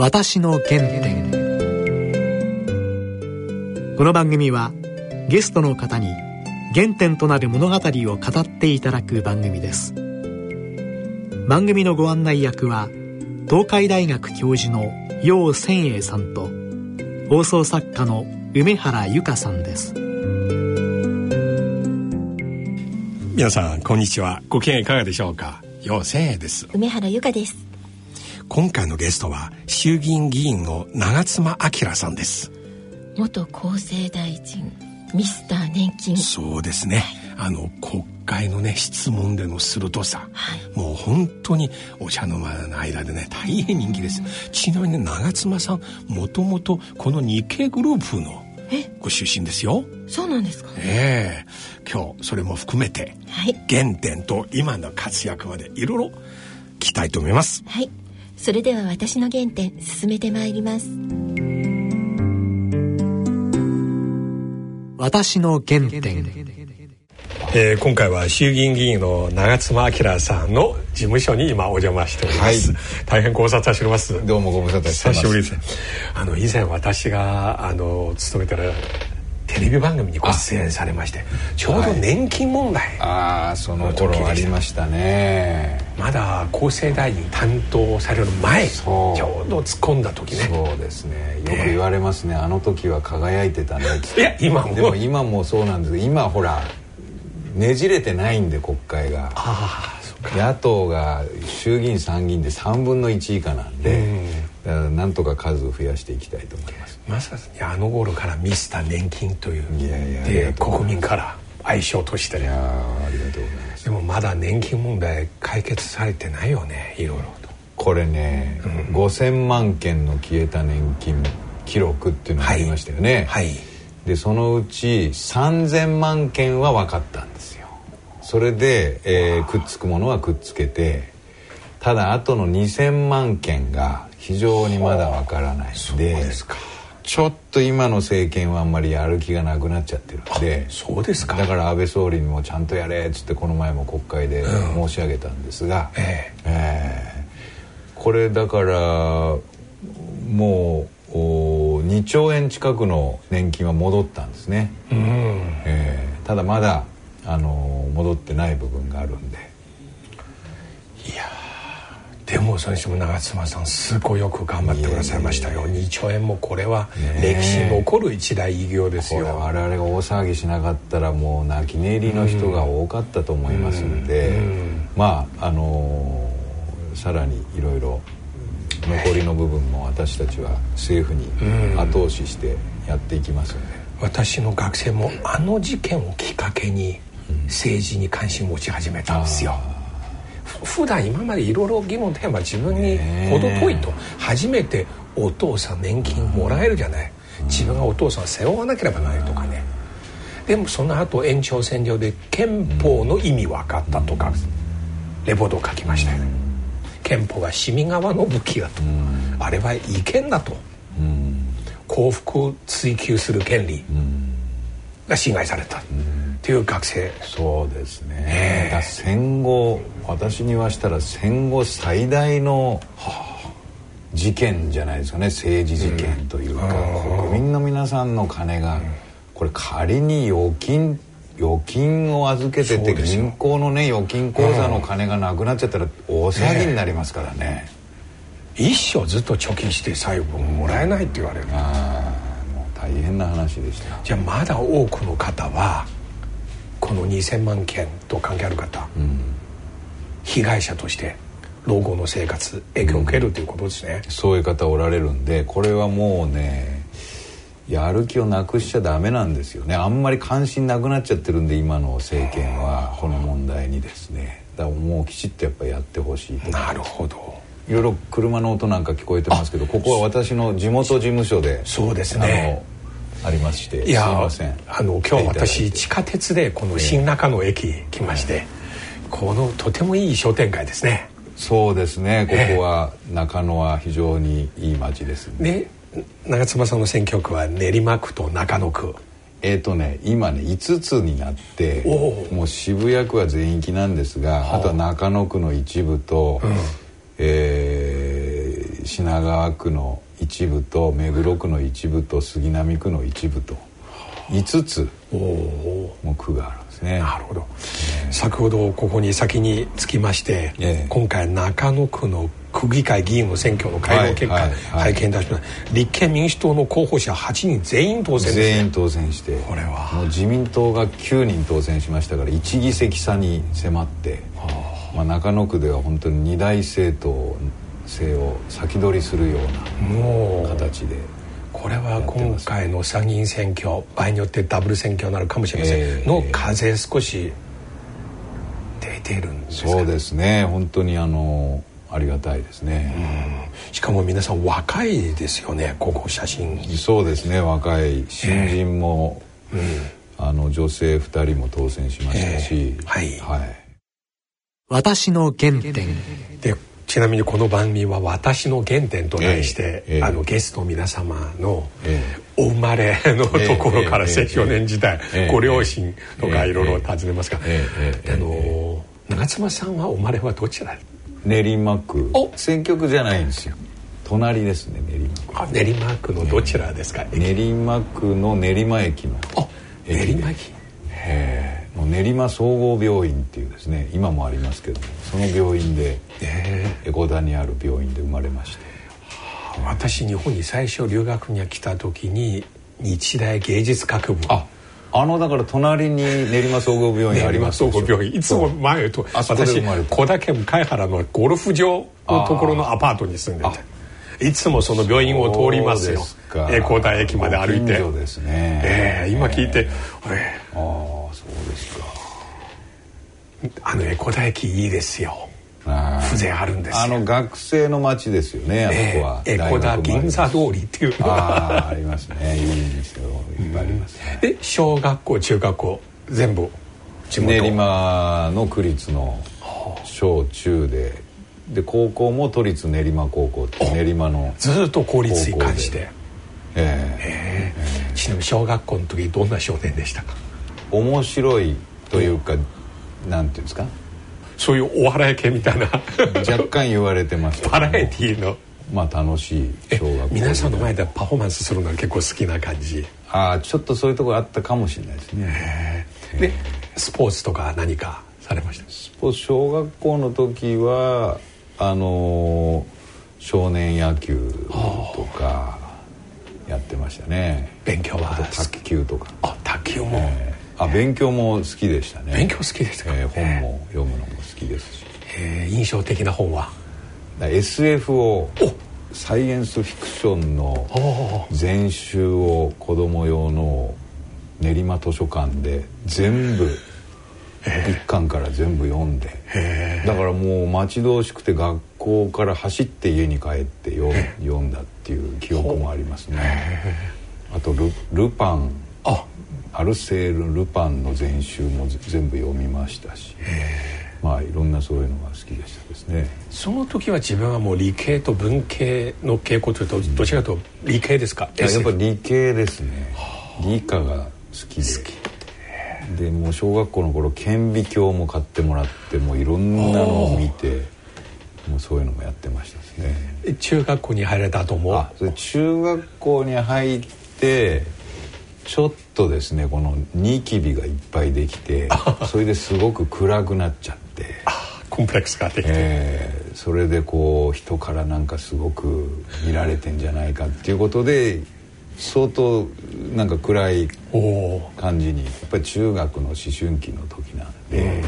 私の原点。この番組はゲストの方に原点となる物語を語っていただく番組です。番組のご案内役は東海大学教授の楊千栄さんと放送作家の梅原由香さんです。皆さんこんにちは。ご機嫌いかがでしょうか？楊千栄です。梅原由香です今回のゲストは衆議院議員の長妻昭さんです。元厚生大臣ミスター年金。そうですね、あの国会のね質問での鋭さ、はい、もう本当にお茶の間の間でね大変人気ですちなみにね長妻さんもともとこの日系グループのご出身ですよ。そうなんですか？ええ。今日それも含めて、はい、原点と今の活躍までいろいろ聞きたいと思います。はいそれでは私の原点進めてまいります。私の原点。えー、今回は衆議院議員の長妻昭さんの事務所に今お邪魔しております、はい、大変ご無沙汰しております。どうもご無沙汰してます。久しぶりです。あの以前私があの勤めてるテレビ番組にご出演されましてちょうど年金問題、はい、ああその頃ありましたねまだ厚生大臣担当される前ちょうど突っ込んだ時ね。そうですね。よく言われますね、あの時は輝いてたね。いや今も。でも今もそうなんです。けど今ほらねじれてないんで国会が。野党が衆議院参議院で3分の1以下なんで、だからなんとか数を増やしていきたいと思います。まさにあの頃からミスター年金という。いやいやで国民から愛称としていやありがとうございますでもまだ年金問題解決されてないよねいろいろと。これね、うん、5,000万件の消えた年金記録っていうのがありましたよね。はい、はい、でそのうち3,000万件は分かったんですよ。それで、えー、くっつくものはくっつけてただあとの2,000万件が非常にまだ分からないんでですかちょっと今の政権はあんまりやる気がなくなっちゃってるんでそうですか。だから安倍総理にもちゃんとやれっつってこの前も国会で申し上げたんですが、うん、えー、え。ー、これだからもう2兆円近くの年金は戻ったんですね、うん、えー、ただまだあの戻ってない部分があるんでいやでもそれにしても長妻さんすごいよく頑張ってくださいましたよ。2兆円もこれは歴史に残る一大偉業ですよ。我々が大騒ぎしなかったらもう泣き寝入りの人が多かったと思いますんで、まああのー、さらにいろいろ残りの部分も私たちは政府に後押ししてやっていきますので、私の学生もあの事件をきっかけに政治に関心を持ち始めたんですよ。普段今までいろいろ議論テーマ自分に程遠いと初めてお父さん年金もらえるじゃない。自分がお父さん背負わなければならないとかね。でもその後延長線上で憲法の意味分かったとかレポートを書きましたよね。憲法が市民側の武器だとあれは違憲だと。幸福を追求する権利が侵害された。っていう学生。そうですね、え。ー、戦後私にはしたら戦後最大の事件じゃないですかね。政治事件というか、うん、国民の皆さんの金が、これ仮に預金預金を預けてて銀行のね預金口座の金がなくなっちゃったら大騒ぎになりますからね、え。ー、一生ずっと貯金して最後もらえないって言われる。ああもう大変な話でした。じゃあまだ多くの方はこの2,000万件と関係ある方、うん、被害者として老後の生活影響を受けるということですね、うん、そういう方おられるんでこれはもうねやる気をなくしちゃダメなんですよね。あんまり関心なくなっちゃってるんで今の政権はこの問題にですね。だからもうきちっとやっぱやってほしいとなるほど。いろいろ車の音なんか聞こえてますけどここは私の地元事務所でそうですねありましていやすいません。あの今日私地下鉄でこの新中野駅来まして、このとてもいい商店街ですね。そうですね。ここは中野は非常にいい街ですね。長妻さんの選挙区は練馬区と中野区。えっ、ー、とね今ね5つになってもう渋谷区は全域なんですがあ。とは中野区の一部と、うん、えー品川区の一部と目黒区の一部と杉並区の一部と5つも区があるんですね。なるほど、先ほどここに先につきまして、えー、今回中野区の区議会議員の選挙の開票結果、拝見いたしました、立憲民主党の候補者8人全員当選ね、全員当選してこれは。もう自民党が9人当選しましたから1議席差に迫って、まあ、中野区では本当に二大政党制を先取りするような形で。これは今回の参議院選挙場合によってダブル選挙になるかもしれません、えー、の風少し出てるんですか、そうですね。本当にあのありがたいですね、しかも皆さん若いですよねここ写真。そうですね。若い新人も、えーうん、あの女性2人も当選しましたし、えー、はい、はい、私の原点。でちなみにこの番組は「私の原点」と題して、えーえー、あのゲストの皆様のお生まれのところから青少年時代、ご両親とかいろいろ尋ねますが、あの長妻さんはお生まれはどちら？練馬区。選挙区じゃないんですよ。隣ですね練馬区。練馬区のどちらですか、練馬区の練馬駅の。練馬駅。へえ練馬総合病院っていうですね今もありますけどもその病院で江古田にある病院で生まれまして。私日本に最初留学に来た時に日大芸術学部。ああのだから隣に練馬総合病院あります練馬総合病院。いつも前と私小田県向原のゴルフ場のところのアパートに住んでて。いつもその病院を通りますよ。江古田駅まで歩いて。ですね、えー、今聞いて、えー、ああそうですかあの江古田駅いいですよ。風情あるんですあの学生の街ですよねあそこは。江古田銀座通りっていうのがありますね。いいんですよ。いっぱいあります、ね、で小学校中学校全部練馬の区立の小中で。で高校も都立練馬高校って練馬のずっと公立に関して。ええ。えー、ちなみに小学校の時どんな少年でしたか？面白いというか、なんていうんですか？そういうお笑い系みたいな。若干言われてましたバラエティーの。まあ楽しい小学校皆さんの前でパフォーマンスするのが結構好きな感じ。ああちょっとそういうところあったかもしれないですね。でスポーツとか何かされました？スポーツ小学校の時はあのー、少年野球とかやってましたね。勉強は卓球とか。あ卓球も、えーあ勉強も好きでしたね。勉強好きですか、えー、本も読むのも好きですし、えー、印象的な本は？SF をサイエンスフィクションの全集を子供用の練馬図書館で全部一巻から全部読んで。だからもう待ち遠しくて学校から走って家に帰って読んだっていう記憶もありますね。あとル「ルパン」あアルセール・ルパンの全集も全部読みましたしまあいろんなそういうのが好きでしたですね。その時は自分はもう理系と文系の傾向というとどちらかというと理系ですか、うん、やっぱ理系ですね。理科が好きで。でもう小学校の頃顕微鏡も買ってもらってもういろんなのを見てもうそういうのもやってましたですね。中学校に入られた後も？中学校に入ってちょっとですねこのニキビがいっぱいできて それですごく暗くなっちゃって。コンプレックスができて、えー、それでこう人からなんかすごく見られてんじゃないかっていうことで相当なんか暗い感じにやっぱり中学の思春期の時なんで、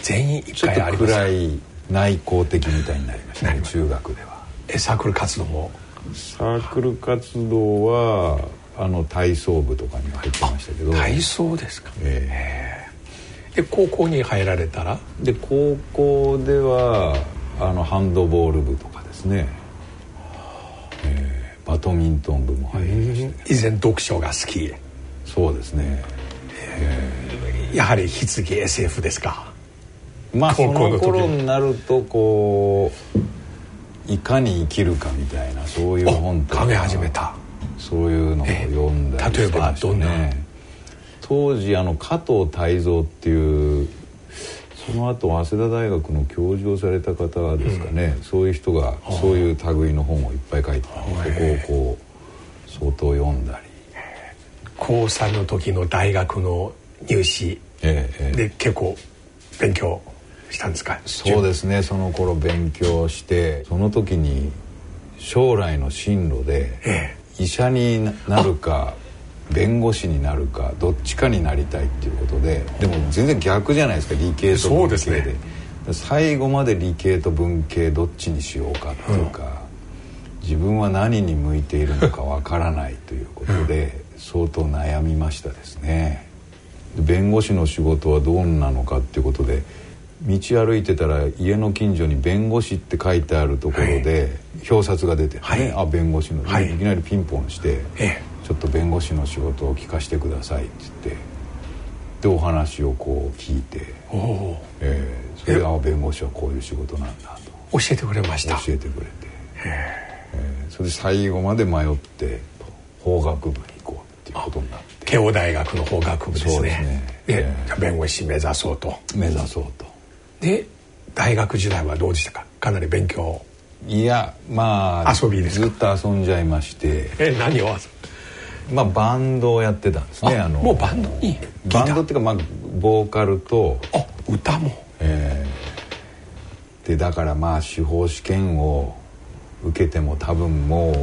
全員ちょっと暗い内向的みたいになりましたね中学では。えサークル活動もサークル活動はあの体操部とかに入ってましたけど。体操ですか。ええ。で高校に入られたら？で高校ではあのハンドボール部とかですね、えー、バドミントン部も入りまして以前読書が好き。そうですね、え。ー、やはり棺 SF ですか？まあその頃になるとこういかに生きるかみたいなそういう本とか。考え始めたそういうのを読んだりしてましたね。当時あの加藤泰造っていうその後早稲田大学の教授をされた方ですかね、そういう人がそういう類の本をいっぱい書いてそこをこう相当読んだり。高3の時の大学の入試ええええ。で結構勉強したんですか？そうですね。その頃勉強してその時に将来の進路でえ医者になるか弁護士になるかどっちかになりたいっていうことででも全然逆じゃないですか理系とそう文系でね最後まで理系と文系どっちにしようかっていうか、自分は何に向いているのかわからないということで、相当悩みましたですね。で弁護士の仕事はどうなのかっていうことで道歩いてたら家の近所に弁護士って書いてあるところで表札が出てね、はい。あ弁護士の、はい。い、きなりピンポンして、えちょっと弁護士の仕事を聞かせてくださいって言ってでお話をこう聞いて、おおえーそれであ弁護士はこういう仕事なんだと。教えてくれました。教えてくれて、えーそれで最後まで迷って法学部に行こうっていうことになって。慶応大学の法学部ですね。そうですね。でええじゃあ弁護士目指そうと。目指そうと。で大学時代はどうでしたか？かなり勉強。いやまあ遊びですか？ずっと遊んじゃいまして。え何をまあバンドをやってたんですねあもうバンドに？バンドっていうかまあボーカルとあ歌も？えーでだからまあ司法試験を受けても多分もう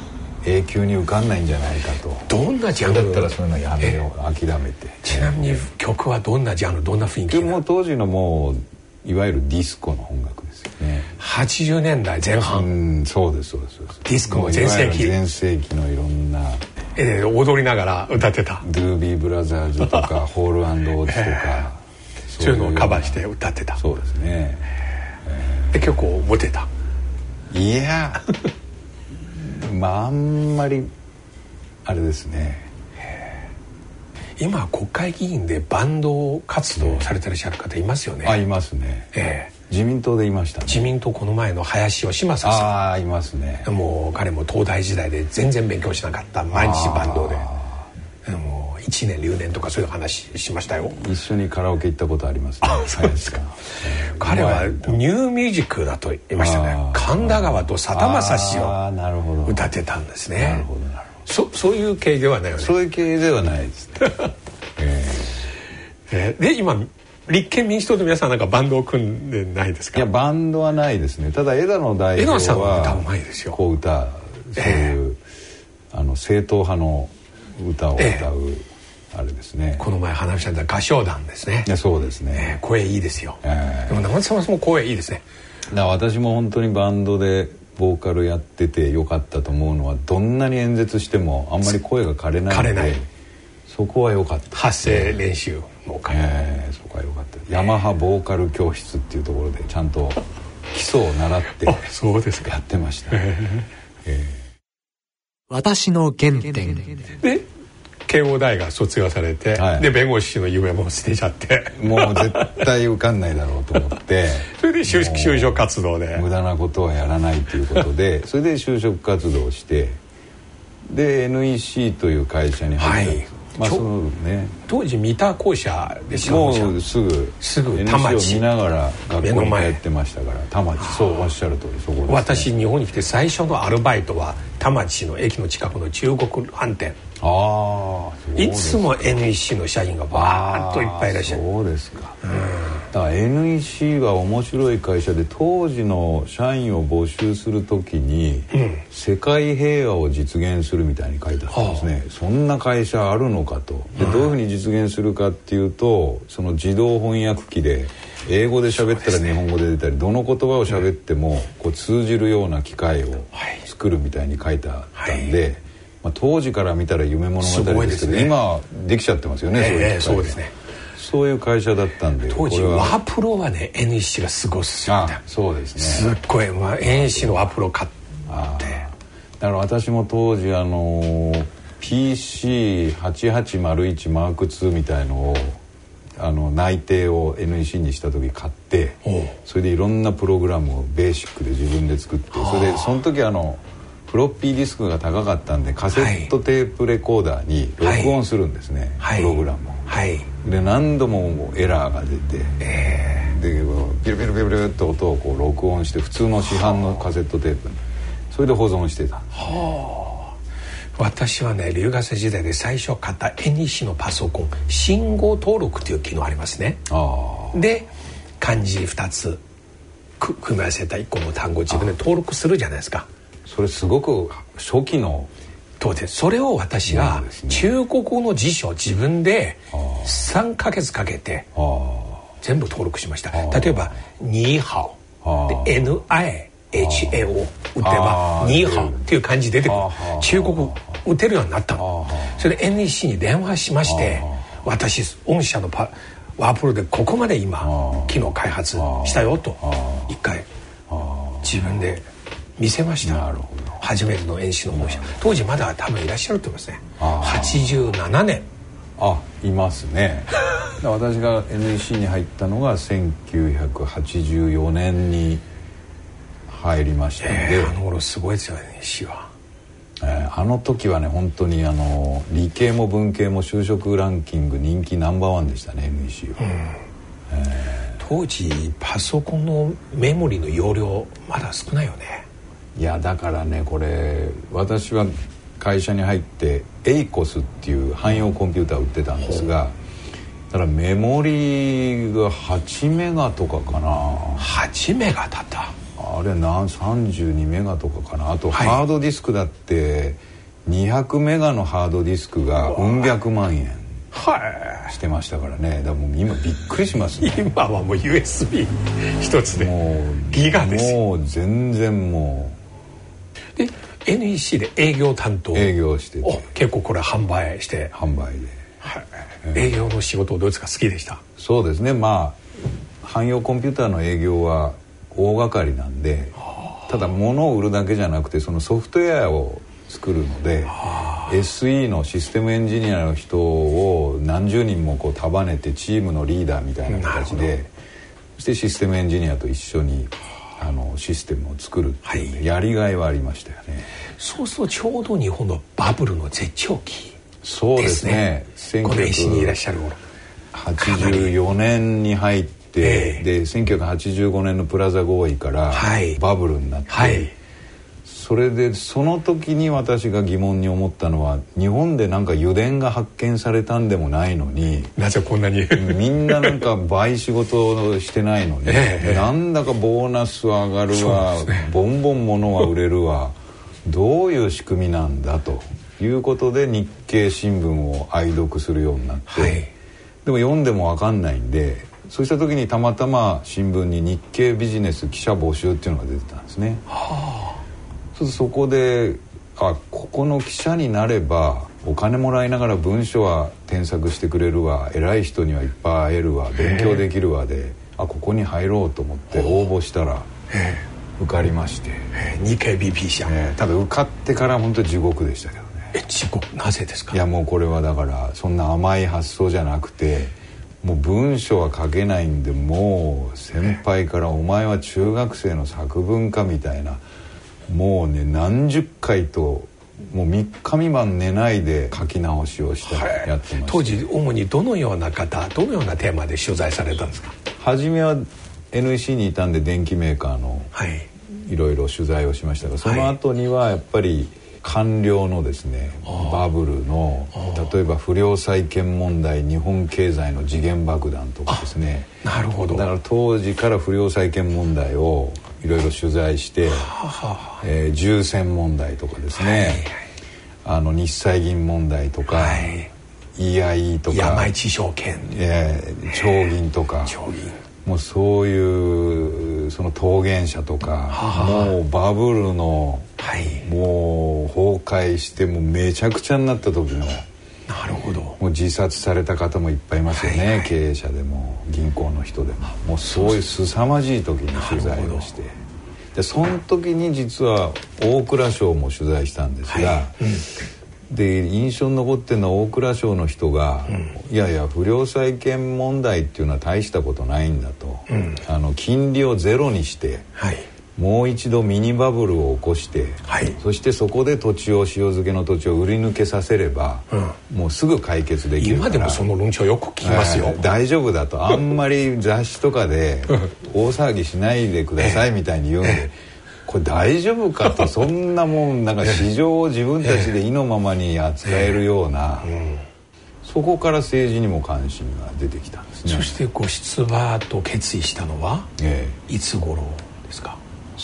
永久に受かんないんじゃないかと。どんなジャンル？だったらそういうのやめよう諦めて。ちなみに曲はどんなジャンル？どんな雰囲気でもう当時のもういわゆるディスコの音楽ですよね。80年代前う半、んそうですそうですそうです。ディスコの全盛期。全盛期のいろんなえー踊りながら歌ってた。ドゥービーブラザーズとか ホールオーツとか。そういうのをカバーして歌ってた。そうですね。で結構モテた。いやまああんまりあれですね今国会議員でバンド活動されてらっしゃる方いますよね、あいますね。ええ。自民党でいましたね。自民党この前の林芳正さああいますね。んもう彼も東大時代で全然勉強しなかった。毎日バンドで。もう1年留年とかそういう話しましたよ。一緒にカラオケ行ったことありますね。そうですか。えー彼はニューミュージックだと言いましたね。神田川とさだまさしああを歌ってたんですね。なるほどそそういう系ではないよね。どそういう系ではないですね。ええ。ーで今立憲民主党の皆さんなんかバンドを組んでないですか？ーいやバンドはないですね。ただ枝野代表枝野さんは歌うはまいですよ。こう歌そういう、あの正統派の歌を歌う、えあれですね。この前話した合唱団ですね。そうですえーね、声いいですよ。えでも長澤さんも声いいですね。だ私も本当にバンドでボーカルやっててよかったと思うのはどんなに演説してもあんまり声が枯れないので枯れない。そこは良かった。発声練習もかええそこは良かった。ヤマハボーカル教室っていうところでちゃんと基礎を習ってあそうですか。やってました、え。私の原点。で慶応大学卒業されて、はい。で弁護士の夢も捨てちゃって。えもう絶対受かんないだろうと思って。それで就就職活動で。無駄なことはやらないということで それで就職活動をしてで NEC という会社に入ったんです、はい。まあそのね。当時三田校舎でしもょうすぐすぐ田町。を見ながら学校に通ってましたから田町。そうおっしゃる通りそこね、私日本に来て最初のアルバイトは田町の駅の近くの中国飯店あいつも NEC の社員がバーッといっぱいいらっしゃる。そうですか、だから NEC は面白い会社で当時の社員を募集するときに、世界平和を実現するみたいに書いてあったんですね、そんな会社あるのかと。でどういうふうに実現するかっていうとその自動翻訳機で英語で喋ったら日本語で出たり、どの言葉を喋ってもこう通じるような機械をはい。作るみたいに書いてあったんで、まあ、当時から見たら夢物語でけど、ね。今はできちゃってますよね、そういうええそうですね。そういう会社だったんで当時ワプロはね NEC がすごいっすよあそうですね。すっごい、まあ、NEC のワプロ買あって。だから私も当時あの PC8801 マーク2みたいのをあの内定を NEC にした時買ってそれでいろんなプログラムをベーシックで自分で作ってそれでその時あのフロッピーディスクが高かったんでカセットテープレコーダーに録音するんですね、はい。プログラムを。はい。で何度もエラーが出て、でピルピルピルピルって音をこう録音して普通の市販のカセットテープに。それで保存してた。私はね留学生時代で最初買った NEC のパソコン信号登録という機能ありますね。あで漢字2つく組み合わせた1個の単語を自分で登録するじゃないですかそれすごく初期の当然それを私そうがですね。中国語の辞書を自分であー3ヶ月かけて全部登録しました。ー例えば「ニーハオ」で NIHA を打てば「あーニーハオ」っていう漢字出てくる。中国語打てるようになったの。あそれで NEC に電話しまして私御社のパワープロでここまで今ー機能開発したよと一回自分で見せました。なるほど。初めての演習の本社当時まだ多分いらっしゃると思いますね。あ87年。あいますね。私が NEC に入ったのが1984年に入りましたので、えーあの頃すごいですよね西は。えーあの時はね本当にあの理系も文系も就職ランキング人気ナンバーワンでしたね NEC は、当時パソコンのメモリの容量まだ少ないよねいやだからねこれ私は会社に入ってエイコスっていう汎用コンピューターを売ってたんですがただメモリが8メガとかかな。8メガだった。あれなん32メガとかかな。あとはい。ハードディスクだって200メガのハードディスクがうん百万円はしてましたからね。だからもう今びっくりしますいね。今はもう USB 一つで。もうギガですよ。もう全然もで NEC で営業担当。う営業しておて結構これ販売して、販売で。はい。営業の仕事どうですか？好きでした？そうですね。まあ汎用コンピューターの営業は大掛かりなんでただ物を売るだけじゃなくてそのソフトウェアを作るので SE のシステムエンジニアの人を何十人もこう束ねてチームのリーダーみたいな形なでそしてシステムエンジニアと一緒にあのシステムを作るっていうね、はい。やりがいはありましたよね。そうするとちょうど日本のバブルの絶頂期そうですね。この NEC にいらっしゃる頃。84年に入って、ええ。で1985年のプラザ合意からはい。バブルになって、はいそれでその時に私が疑問に思ったのは日本でなんか油田が発見されたんでもないのになぜこんなに？みんななんか倍仕事をしてないのに、ええなんだかボーナスは上がるわ、ね。ボンボン物は売れるわどういう仕組みなんだということで日経新聞を愛読するようになって、はい。でも読んでも分かんないんでそうした時にたまたま新聞に日経ビジネス記者募集っていうのが出てたんですね。そうそこであここの記者になればお金もらいながら文書は添削してくれるわ。偉い人にはいっぱい会えるわ。勉強できるわで。あここに入ろうと思って応募したらえ。受かりまして、え。日経 BP 社、えーただ受かってから本当に地獄でしたけどね。え地獄？なぜですか？いやもうこれはだからそんな甘い発想じゃなくてもう文章は書けないんでもう先輩から「お前は中学生の作文家」みたいなもうね何十回ともう3日未満寝ないで書き直しをしたはいやってました当時主にどのような方どのようなテーマで取材されたんですか？初めは NEC にいたんで電機メーカーのはい。いろいろ取材をしましたがその後にはやっぱり官僚のですねバブルの例えば不良債権問題日本経済の時限爆弾とかですね。なるほど。だから当時から不良債権問題をいろいろ取材して、えー銃戦問題とかですね、あの日債銀問題とか、はい。EIE とか山一証券。えー長銀とか長銀。もうそういうその桃源者とかもうバブルのはい。もう崩壊してもうめちゃくちゃになった時のなるほど。もう自殺された方もいっぱいいますよね、はいはい。経営者でも銀行の人でも。もうそう。いう凄まじい時に取材をして。でその時に実は大蔵省も取材したんですが、はい。うん。で印象に残ってるのは大蔵省の人が、いやいや不良債権問題っていうのは大したことないんだと、あの金利をゼロにしてはいもう一度ミニバブルを起こして、はい。そしてそこで土地を塩漬けの土地を売り抜けさせれば、もうすぐ解決できる今でもその論調よく聞きますよ、えー大丈夫だと。あんまり雑誌とかで 大騒ぎしないでくださいみたいに言うんでこれ大丈夫かとそんなもんなんか市場を自分たちで意のままに扱えるようなそこから政治にも関心が出てきたんですね。そしてご出馬と決意したのはええ。いつ頃？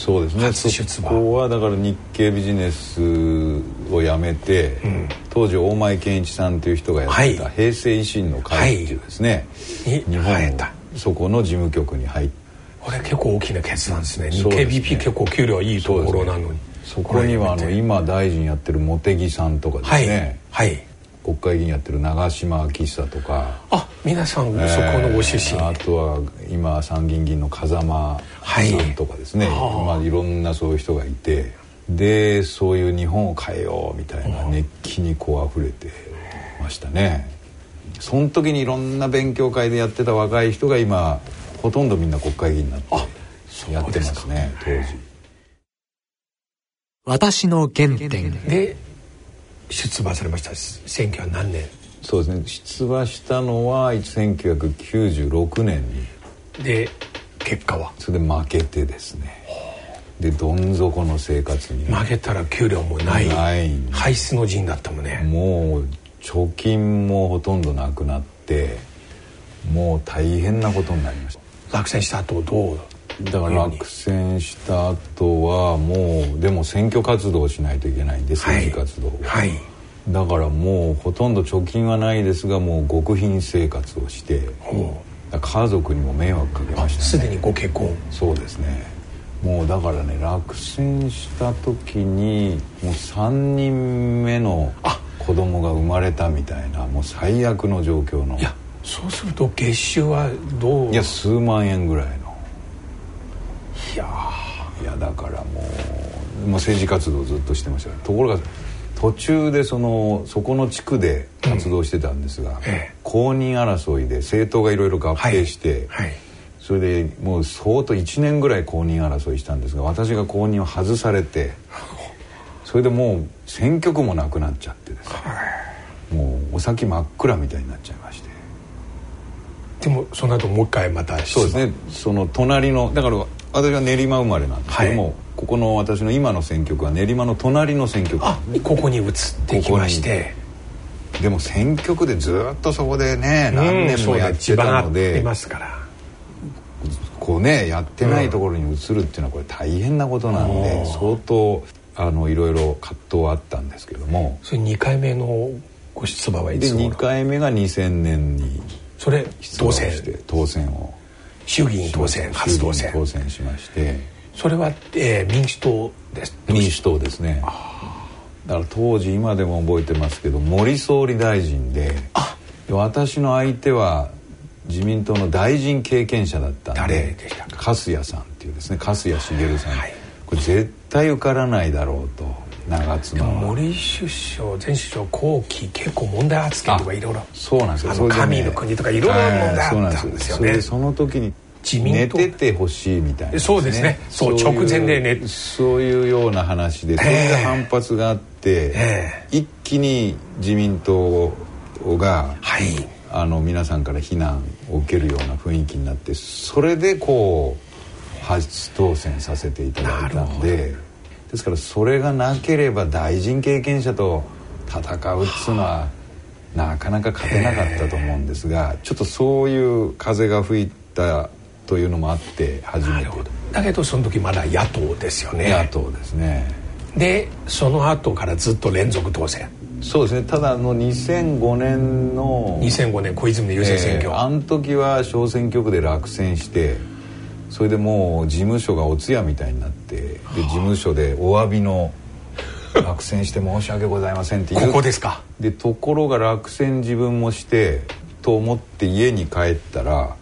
そうですね。そこはだから日経ビジネスを辞めて、当時大前健一さんという人がやってたはい。平成維新の会っていうですね、に日本そこの事務局に入ってこれ結構大きな決断ですね。日経 BP 結構給料いいところなのに。そこにはあの今大臣やってる茂木さんとかですはい、ね、はい国会議員やってる長嶋昭久とか。あ皆さんそこのご出身、えーあとは今参議院議員の風間さんとかですね、はいまあ、いろんなそういう人がいて。でそういう日本を変えようみたいな熱気にこう溢れてましたね。その時にいろんな勉強会でやってた若い人が今ほとんどみんな国会議員になってやってますね当時。私の原点。で出馬されました。選挙は何年？そうですね。出馬したのは1996年にで結果は？それで負けてですね。でどん底の生活に。負けたら給料もない。ない。排出の陣だったもんね。もう貯金もほとんどなくなってもう大変なことになりまし落選した後どう？ただから落選した後はもうでも選挙活動をしないといけないんで政治活動を、はい。だからもうほとんど貯金はないですがもう極貧生活をして家族にも迷惑かけましたね。すでにご結婚。そうですね。もうだからね落選した時にもう3人目の子供が生まれたみたいなもう最悪の状況の。いやそうすると月収はどう？いや数万円ぐらいのいやいやだからもうもう政治活動をずっとしてましたところが途中でそのそこの地区で活動してたんですが、ええ。公認争いで政党がいろいろ合併して、はい。それでもう相当1年ぐらい公認争いしたんですが私が公認を外されてそれでもう選挙区もなくなっちゃってですね。もうお先真っ暗みたいになっちゃいまして。でもその後もう一回またそうですね。その隣のだから私は練馬生まれなんですけども、はい。ここの私の今の選挙区は練馬の隣の選挙区あここに移ってきまして。でも選挙区でずっとそこでね何年もやってたのあで、りますから。こうねやってないところに移るっていうのはこれ大変なことなんで、相当あのいろいろ葛藤はあったんですけども。それ2回目のご出馬はいで2つ頃回目が2000年にそれ当選して当選を衆議院当選初当選。当選しまして。それは、えー民主党です。民主党ですね。だから当時今でも覚えてますけど森総理大臣でで私の相手は自民党の大臣経験者だったん誰ででしたか？粕谷さんっていうですね粕谷茂さん、はい。これ絶対受からないだろうと長で妻森首相前首相後期結構問題発言とかいろいろ。そうなんですよ。神の国とかいろいろ問題あったんですよね。それでその時に自民党。寝ててほしいみたいな、そうですね。そうい直前でね。そういうような話でそれで反発があって、え一気に自民党がはい。あの皆さんから非難を受けるような雰囲気になってそれでこう初当選させていただいたんでですからそれがなければ大臣経験者と戦うっつうのはなかなか勝てなかったと思うんですがちょっとそういう風が吹いたというのもあって初めて。だけどその時まだ野党ですよね。野党ですね。でその後からずっと連続当選。そうですね。ただあの2005年の2005年小泉の優先選挙、えーあの時は小選挙区で落選してそれでもう事務所がお通夜みたいになってで事務所でお詫びの落選して申し訳ございませんっていう。ここですか？でところが落選自分もしてと思って家に帰ったら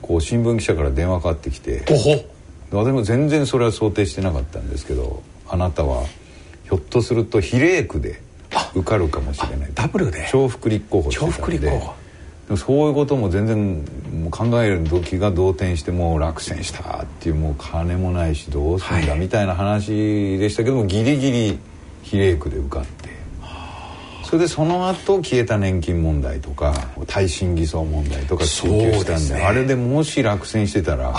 こう新聞記者から電話かかってきて私も全然それは想定してなかったんですけどあなたはひょっとすると比例区で受かるかもしれない。ダブルで？重複立候補してたんで重複立候補そういうことも全然もう考える時が動転してもう落選したっていうもう金もないしどうすんだみたいな話でしたけども、ギリギリ比例区で受かって。それでその後消えた年金問題とか耐震偽装問題とか追及したんで、ね、あれでもし落選してたら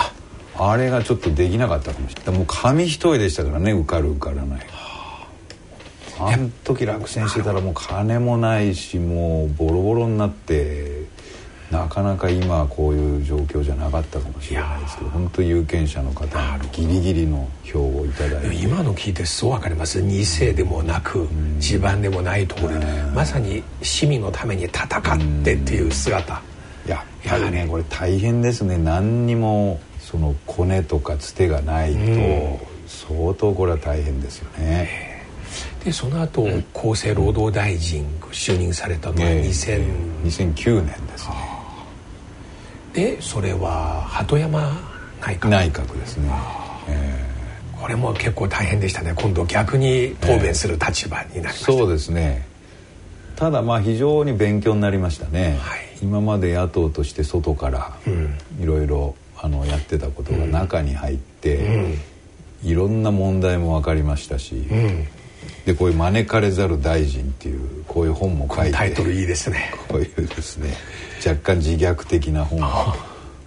あれがちょっとできなかったかもしれない。もう紙一重でしたからね受かる受からない。あの時落選してたらもう金もないしもうボロボロになってなかなか今こういう状況じゃなかったかもしれないですけど本当有権者の方にギリギリの票をいただいて。今の聞いてそう分かります。二世でもなく地盤でもないところでまさに市民のために戦ってっていう姿。やっぱりねこれ大変ですね。何にもそのコネとかつてがないと相当これは大変ですよね。でその後、厚生労働大臣就任されたのは2000、2009年ですねでそれは鳩山内閣。内閣ですね、えー、これも結構大変でしたね。今度逆に答弁する立場になりました、えー、そうですね。ただまあ非常に勉強になりましたね、はい、今まで野党として外からいろいろやってたことが中に入って、うん、いろんな問題も分かりましたし、うん。でこういう「招かれざる大臣」っていうこういう本も書いて。タイトルいいですね。こういうですね若干自虐的な本を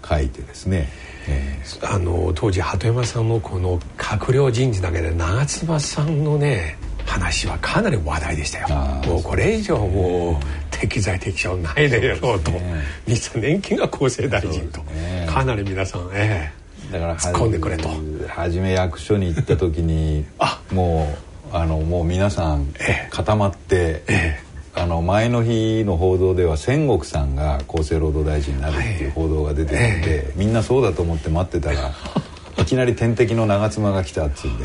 書いてですね。えー、あの当時鳩山さんのこの閣僚人事だけで長妻さんのね話はかなり話題でしたよ。もうこれ以上もう適材適所ないでやろうと、ね、年金が厚生大臣と、ね、かなり皆さんええ。だから突っ込んでくれと。初め役所に行った時にもうあのもう皆さん固まって、ええ、あの前の日の報道では千石さんが厚生労働大臣になるっていう報道が出てたんで、え、みんなそうだと思って待ってたら いきなり天敵の長妻が来たっつうんで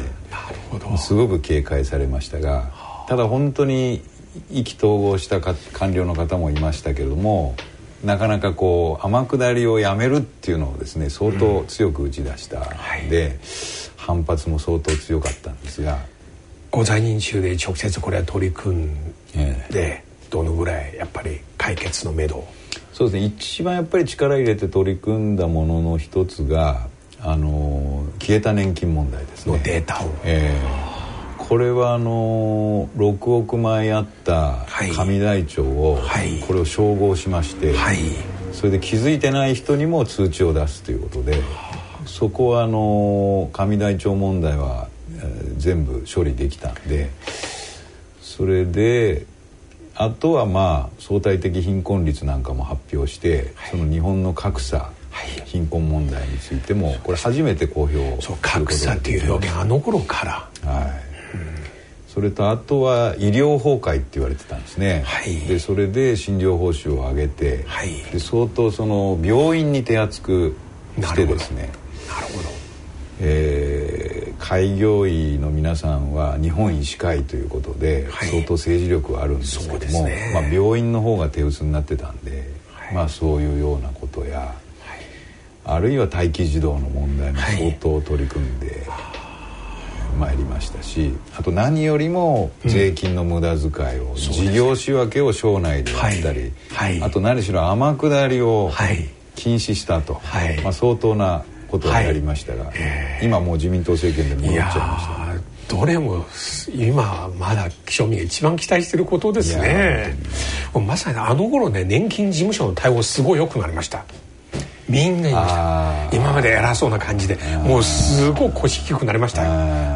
すごく警戒されましたがただ本当に意気投合した官僚の方もいましたけれどもなかなかこう天下りをやめるっていうのをですね相当強く打ち出したんで、うん。はい、反発も相当強かったんですが。ご在任中で直接これは取り組んで、どのぐらいやっぱり解決のめどそうですね。一番やっぱり力入れて取り組んだものの一つがあの消えた年金問題ですね。のデータを、えー、これはあの6億枚あった紙台帳を、はい、これを照合しまして、はい、それで気づいてない人にも通知を出すということでそこはあの紙台帳問題は全部処理できたんでそれであとはまあ相対的貧困率なんかも発表して、はい、その日本の格差、はい、貧困問題についてもこれ初めて公表そう格差っていう表現あの頃から、はい、うん、それとあとは医療崩壊って言われてたんですね、はい、でそれで診療報酬を上げて、はい、で相当その病院に手厚くしてですね。なるほどえー、開業医の皆さんは日本医師会ということで、相当政治力はあるんですけども、ね、まあ、病院の方が手薄になってたんで、はい、まあ、そういうようなことや、はい、あるいは待機児童の問題も相当取り組んでまいりましたし、あと何よりも税金の無駄遣いを、うん、事業仕分けを省内でやったり、あと何しろ天下りを禁止したと、まあ、相当なことをやりましたが、はい。えー、今もう自民党政権で戻っちゃいました。どれも今まだ庶民が一番期待してることですね。まさにあの頃ね年金事務所の対応すごい良くなりました。みんな言いました。今まで偉そうな感じでもうすごい腰低くなりました。よ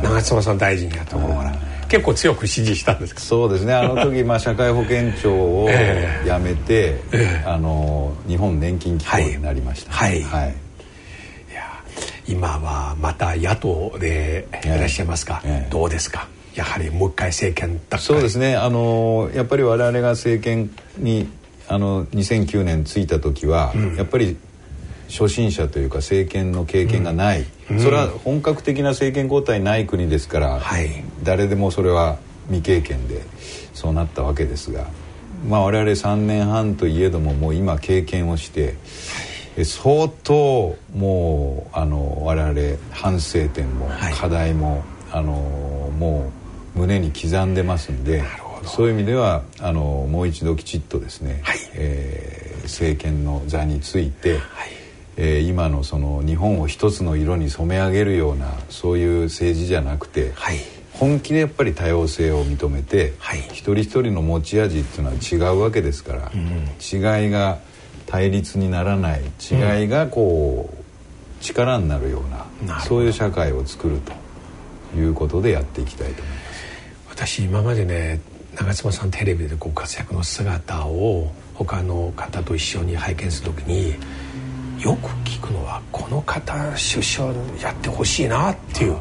長妻さん大臣やった頃から。結構強く支持したんですか？そうですねあの時 まあ社会保険庁を辞めて、えー、あの日本年金機構になりました、はい、はい、はい今はまた野党でいらっしゃいますか、ええ、どうですか？やはりもう一回政権そうですね。あのやっぱり我々が政権にあの2009年ついた時は、うん、やっぱり初心者というか政権の経験がない、うん、それは本格的な政権交代ない国ですから、はい、誰でもそれは未経験でそうなったわけですが、まあ、我々3年半といえどももう今経験をして、はい相当もうあの我々反省点も課題も、はい、あのもう胸に刻んでますんでそういう意味ではあのもう一度きちっとですね、はい、えー、政権の座について、はい。えー今のその日本を一つの色に染め上げるようなそういう政治じゃなくて、はい。本気でやっぱり多様性を認めて、はい。一人一人の持ち味っていうのは違うわけですから、違いが対立にならない違いがこう、力になるようなそういう社会を作るということでやっていきたいと思います。私今までね長妻さんテレビでご活躍の姿を他の方と一緒に拝見する時によく聞くのはこの方首相やってほしいなっていう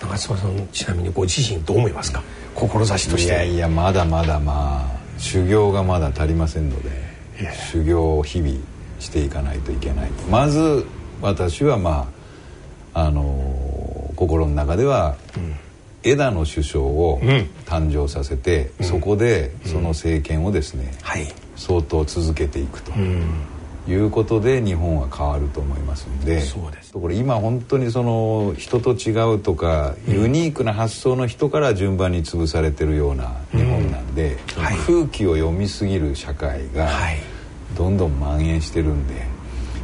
長妻さんちなみにご自身どう思いますか志としていやいやまだまだまあ。修行がまだ足りませんので修行を日々していかないといけないまず私はまああの心の中では、枝野首相をん。誕生させて、そこでその政権をですね、はい。相当続けていくと。うん。いうことで日本は変わると思いますんで。そうです。これ今本当にその人と違うとか、ユニークな発想の人から順番に潰されてるような日本で、はい。空気を読みすぎる社会がはい。どんどん蔓延してるんで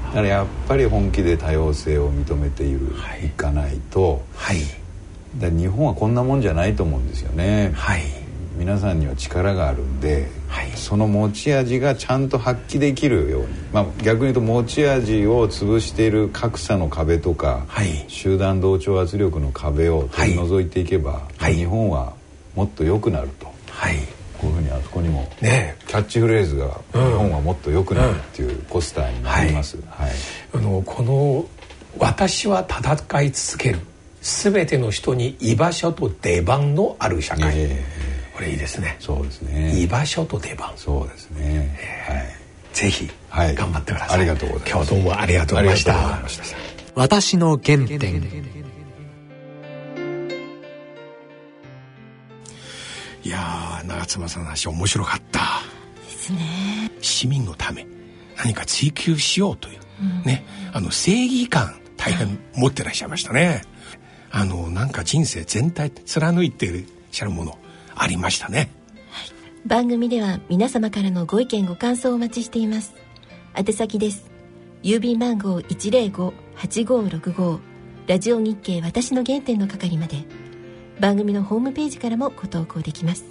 だからやっぱり本気で多様性を認めている、はい。い、かないとはい。だ日本はこんなもんじゃないと思うんですよね。はい。皆さんには力があるんで、はい。その持ち味がちゃんと発揮できるように、まあ、逆に言うと持ち味を潰している格差の壁とか、はい。集団同調圧力の壁を取り除いていけば、はい。日本はもっと良くなると。はいこにも、ねキャッチフレーズが「日うん。本はもっと良くなる」っていうポスターになります。はい。あのこの「私は戦い続ける」全ての人に居場所と出番のある社会、えこれいいですね。そうですね。居場所と出番。そうですね、はい。ぜひはい。頑張ってください、ありがとうございます。今日はどうもありがとうございました。ありがとうございました。私の原点いやー長妻さんの話面白かった。ですね。市民のため何か追求しようという、ねあの正義感大変持ってらっしゃいましたね。あのなんか人生全体貫いていらっしゃるものありましたね。番組では皆様からのご意見ご感想をお待ちしています。宛先です。郵便番号105-8565ラジオ日経私の原点の係まで番組のホームページからもご投稿できます。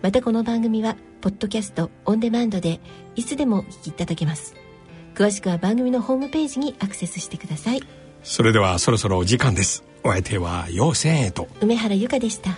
またこの番組はポッドキャストオンデマンドでいつでもお聞きいただけます。詳しくは番組のホームページにアクセスしてください。それではそろそろお時間です。お相手は陽線へと。梅原由香でした